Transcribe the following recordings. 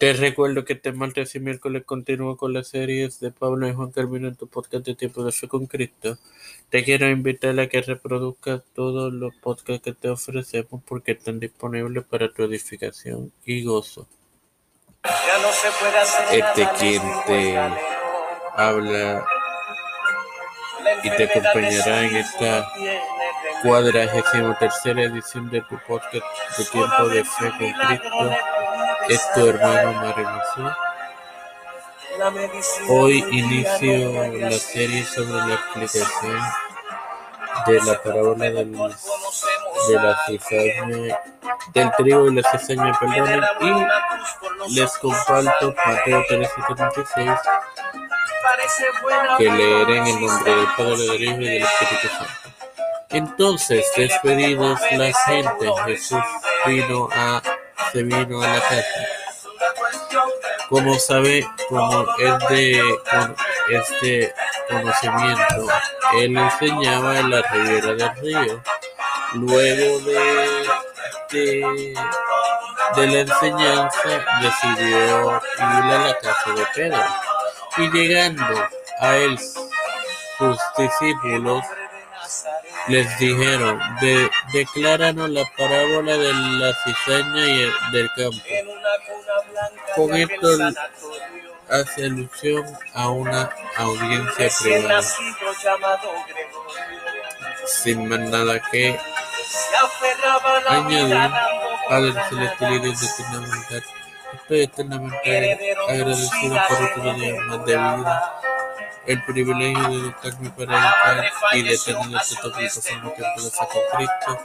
Te recuerdo que este martes y miércoles continúo con las series de Pablo y Juan Carmino en tu podcast de Tiempo de Fe con Cristo. Te quiero invitar a que reproduzcas todos los podcasts que te ofrecemos porque están disponibles para tu edificación y gozo. Este quien te habla y te acompañará en esta cuadragésima tercera edición de tu podcast de Tiempo de Fe con Cristo es tu hermano Mario Hoy inicio la serie sobre la explicación de la parábola del, de la cizaña, del trigo y la cizaña, perdón, y les comparto Mateo 13:36 que leeré en el nombre del Padre, del Hijo y del Espíritu Santo. Entonces, despedidos la gente, Jesús vino a se vino a la casa. Como sabe, como es de este conocimiento, él enseñaba en la ribera del río. Luego de, de, de la enseñanza, decidió ir a la casa de Pedro. Y llegando a él, sus discípulos les dijeron, de, decláranos la parábola de la cizaña y del campo. Con esto hace alusión a una audiencia privada. Sin más nada que añadir, Padre Celestial y Dios eternamente, estoy eternamente agradecido por otro día más de vida el privilegio de educarme para educar y de tener toque de tiempo de con Cristo.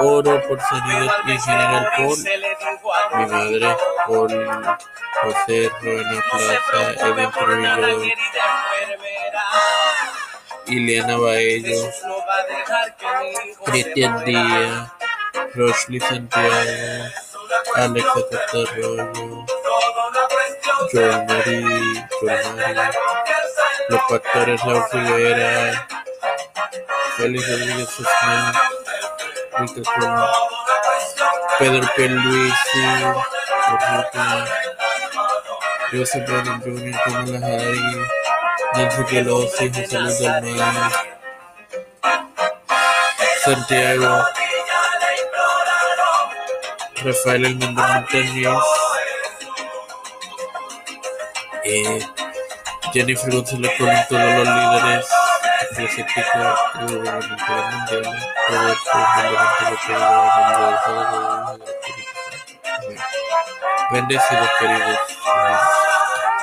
Oro por sanidad y en general por mi madre, por José Ruena Plaza, Eden Trujillo, Ileana Baello, Cristian Díaz, Rosely Santiago, Alexa Castarroyo, Joel Marie, Joel Marie, los pastores Raúl Figuera, Félix Rodríguez Pedro Pierluisi, Urrutia, Joseph Brennan Jr., Nancy Pelosi, José Luis Santiago, Rafael Hernández Montañez, eh, Jennifer González con todos los líderes eclesiásticos y gubernamentales mundiales, Roberto Fundamental Bendecidos queridos